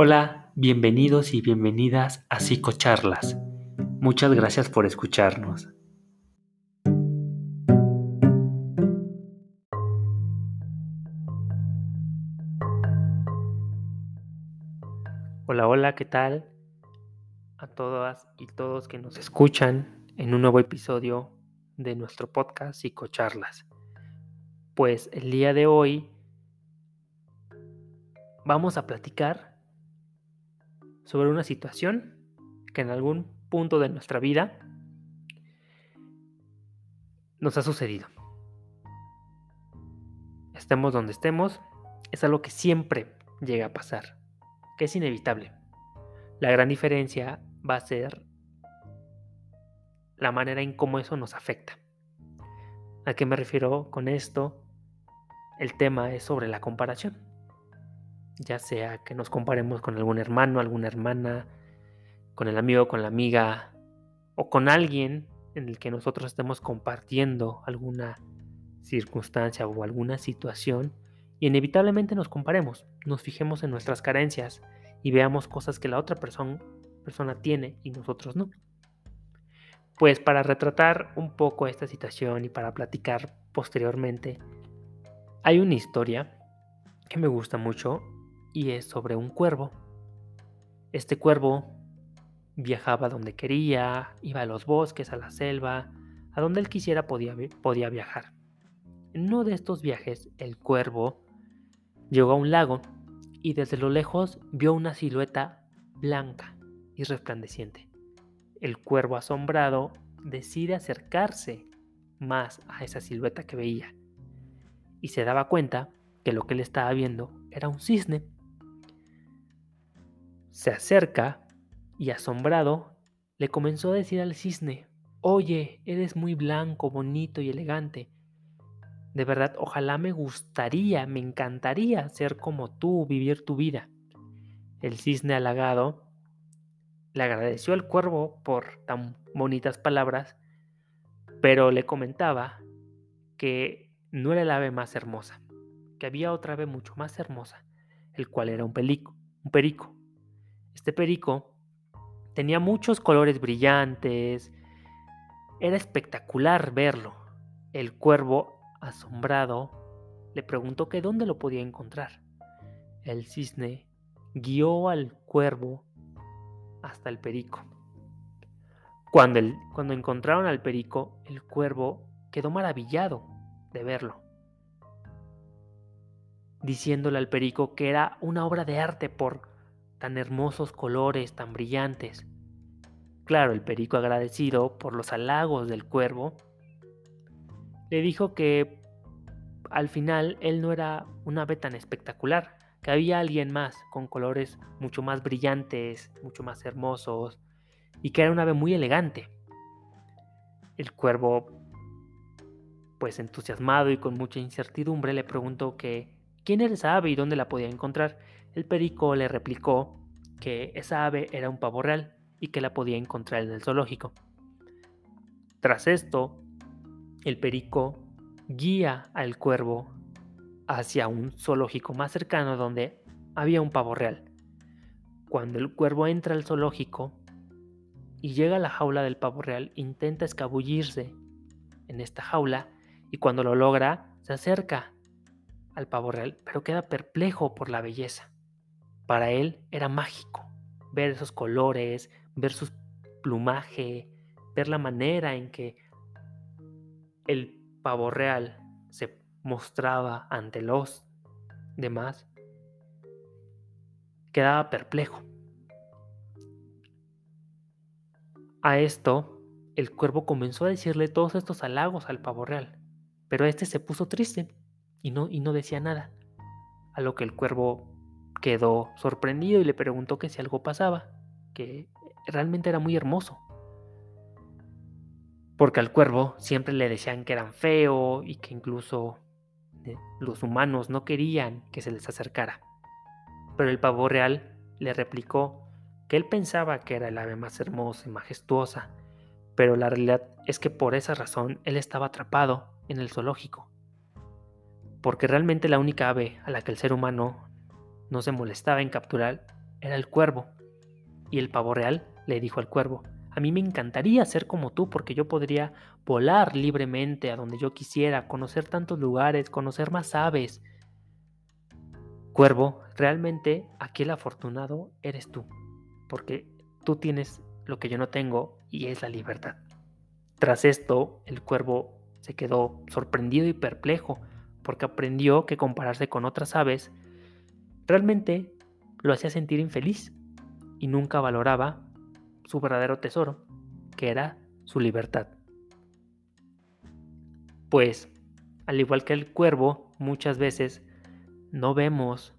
Hola, bienvenidos y bienvenidas a Psicocharlas. Muchas gracias por escucharnos. Hola, hola, ¿qué tal? A todas y todos que nos escuchan en un nuevo episodio de nuestro podcast Psicocharlas. Pues el día de hoy vamos a platicar sobre una situación que en algún punto de nuestra vida nos ha sucedido. Estemos donde estemos, es algo que siempre llega a pasar, que es inevitable. La gran diferencia va a ser la manera en cómo eso nos afecta. ¿A qué me refiero con esto? El tema es sobre la comparación ya sea que nos comparemos con algún hermano, alguna hermana, con el amigo, con la amiga o con alguien en el que nosotros estemos compartiendo alguna circunstancia o alguna situación inevitablemente nos comparemos, nos fijemos en nuestras carencias y veamos cosas que la otra persona tiene y nosotros no. Pues para retratar un poco esta situación y para platicar posteriormente, hay una historia que me gusta mucho y es sobre un cuervo. Este cuervo viajaba donde quería, iba a los bosques, a la selva, a donde él quisiera podía, podía viajar. En uno de estos viajes, el cuervo llegó a un lago y desde lo lejos vio una silueta blanca y resplandeciente. El cuervo asombrado decide acercarse más a esa silueta que veía y se daba cuenta que lo que él estaba viendo era un cisne se acerca y asombrado le comenzó a decir al cisne, Oye, eres muy blanco, bonito y elegante. De verdad, ojalá me gustaría, me encantaría ser como tú, vivir tu vida. El cisne halagado le agradeció al cuervo por tan bonitas palabras, pero le comentaba que no era el ave más hermosa, que había otra ave mucho más hermosa, el cual era un pelico, un perico. Este perico tenía muchos colores brillantes. Era espectacular verlo. El cuervo, asombrado, le preguntó que dónde lo podía encontrar. El cisne guió al cuervo hasta el perico. Cuando, cuando encontraron al perico, el cuervo quedó maravillado de verlo, diciéndole al perico que era una obra de arte por tan hermosos colores, tan brillantes. Claro, el perico agradecido por los halagos del cuervo, le dijo que al final él no era un ave tan espectacular, que había alguien más con colores mucho más brillantes, mucho más hermosos, y que era un ave muy elegante. El cuervo, pues entusiasmado y con mucha incertidumbre, le preguntó que quién era esa ave y dónde la podía encontrar. El perico le replicó que esa ave era un pavo real y que la podía encontrar en el zoológico. Tras esto, el perico guía al cuervo hacia un zoológico más cercano donde había un pavo real. Cuando el cuervo entra al zoológico y llega a la jaula del pavo real, intenta escabullirse en esta jaula y cuando lo logra, se acerca al pavo real, pero queda perplejo por la belleza. Para él era mágico ver esos colores, ver su plumaje, ver la manera en que el pavo real se mostraba ante los demás. Quedaba perplejo. A esto, el cuervo comenzó a decirle todos estos halagos al pavo real, pero este se puso triste y no, y no decía nada, a lo que el cuervo quedó sorprendido y le preguntó que si algo pasaba, que realmente era muy hermoso. Porque al cuervo siempre le decían que eran feo y que incluso eh, los humanos no querían que se les acercara. Pero el pavo real le replicó que él pensaba que era el ave más hermosa y majestuosa, pero la realidad es que por esa razón él estaba atrapado en el zoológico. Porque realmente la única ave a la que el ser humano no se molestaba en capturar era el cuervo. Y el pavo real le dijo al cuervo, a mí me encantaría ser como tú porque yo podría volar libremente a donde yo quisiera, conocer tantos lugares, conocer más aves. Cuervo, realmente aquel afortunado eres tú, porque tú tienes lo que yo no tengo y es la libertad. Tras esto, el cuervo se quedó sorprendido y perplejo porque aprendió que compararse con otras aves realmente lo hacía sentir infeliz y nunca valoraba su verdadero tesoro, que era su libertad. Pues, al igual que el cuervo, muchas veces no vemos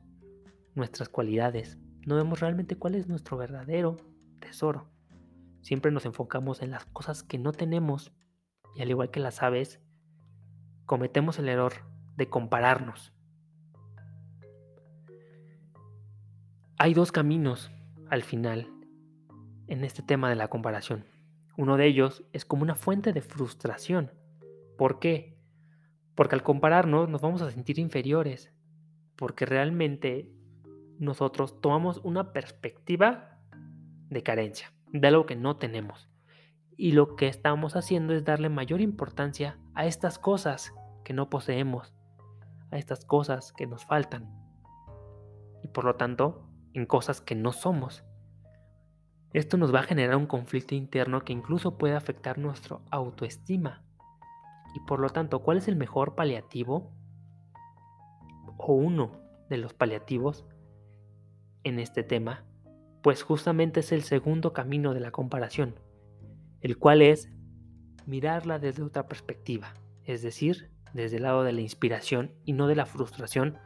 nuestras cualidades, no vemos realmente cuál es nuestro verdadero tesoro. Siempre nos enfocamos en las cosas que no tenemos y al igual que las aves, cometemos el error de compararnos. Hay dos caminos al final en este tema de la comparación. Uno de ellos es como una fuente de frustración. ¿Por qué? Porque al compararnos nos vamos a sentir inferiores, porque realmente nosotros tomamos una perspectiva de carencia, de algo que no tenemos. Y lo que estamos haciendo es darle mayor importancia a estas cosas que no poseemos, a estas cosas que nos faltan. Y por lo tanto, en cosas que no somos. Esto nos va a generar un conflicto interno que incluso puede afectar nuestra autoestima. Y por lo tanto, ¿cuál es el mejor paliativo? O uno de los paliativos en este tema, pues justamente es el segundo camino de la comparación, el cual es mirarla desde otra perspectiva, es decir, desde el lado de la inspiración y no de la frustración,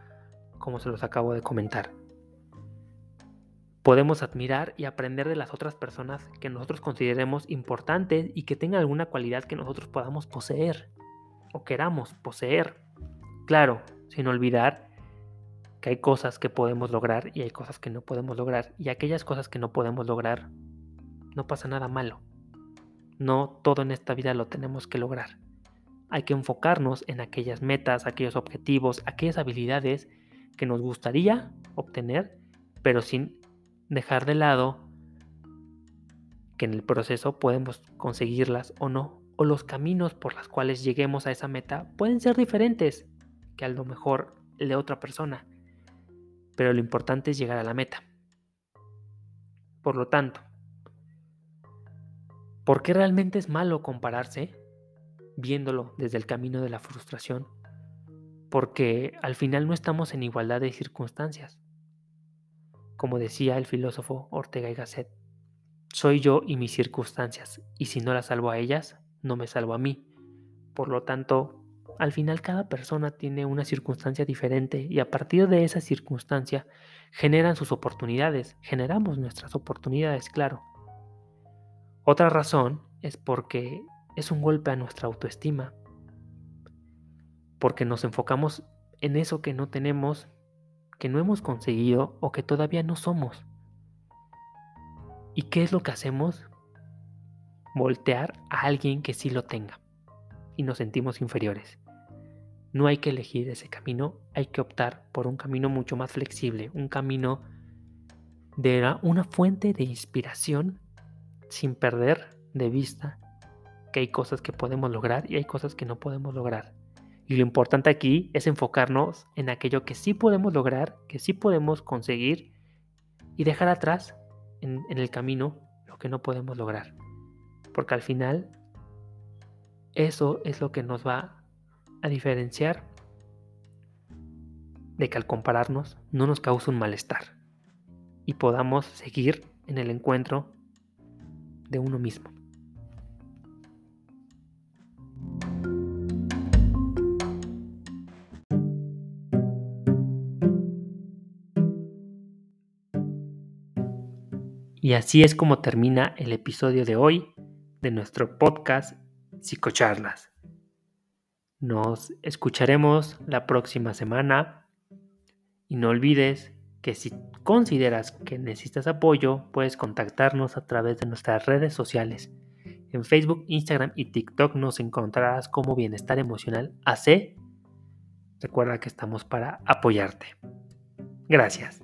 como se los acabo de comentar podemos admirar y aprender de las otras personas que nosotros consideremos importantes y que tengan alguna cualidad que nosotros podamos poseer o queramos poseer. Claro, sin olvidar que hay cosas que podemos lograr y hay cosas que no podemos lograr. Y aquellas cosas que no podemos lograr, no pasa nada malo. No todo en esta vida lo tenemos que lograr. Hay que enfocarnos en aquellas metas, aquellos objetivos, aquellas habilidades que nos gustaría obtener, pero sin dejar de lado que en el proceso podemos conseguirlas o no, o los caminos por los cuales lleguemos a esa meta pueden ser diferentes que a lo mejor el de otra persona, pero lo importante es llegar a la meta. Por lo tanto, ¿por qué realmente es malo compararse viéndolo desde el camino de la frustración? Porque al final no estamos en igualdad de circunstancias como decía el filósofo Ortega y Gasset. Soy yo y mis circunstancias, y si no las salvo a ellas, no me salvo a mí. Por lo tanto, al final cada persona tiene una circunstancia diferente y a partir de esa circunstancia generan sus oportunidades, generamos nuestras oportunidades, claro. Otra razón es porque es un golpe a nuestra autoestima, porque nos enfocamos en eso que no tenemos que no hemos conseguido o que todavía no somos. ¿Y qué es lo que hacemos? Voltear a alguien que sí lo tenga y nos sentimos inferiores. No hay que elegir ese camino, hay que optar por un camino mucho más flexible, un camino de una fuente de inspiración sin perder de vista que hay cosas que podemos lograr y hay cosas que no podemos lograr. Y lo importante aquí es enfocarnos en aquello que sí podemos lograr, que sí podemos conseguir y dejar atrás en, el camino lo que no podemos lograr. Porque al final eso es lo que nos va a diferenciar de que al compararnos no nos cause un malestar y podamos seguir en el encuentro de uno mismo. Y así es como termina el episodio de hoy de nuestro podcast Psicocharlas. Nos escucharemos la próxima semana y no olvides que si consideras que necesitas apoyo, puedes contactarnos a través de nuestras redes sociales. En Facebook, Instagram y TikTok nos encontrarás como Bienestar Emocional AC. Recuerda que estamos para apoyarte. Gracias.